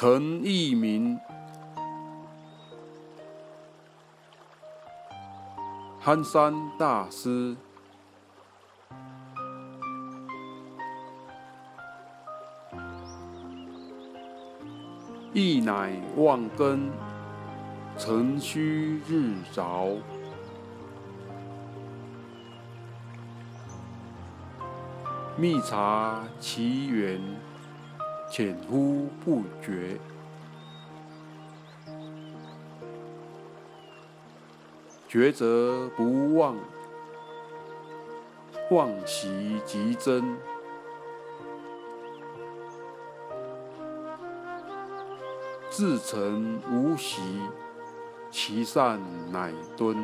陈义民，憨山大师，一乃万根，晨虚日着。密察其源，浅乎不绝。觉则不忘，忘习即真。自诚无习，其善乃敦。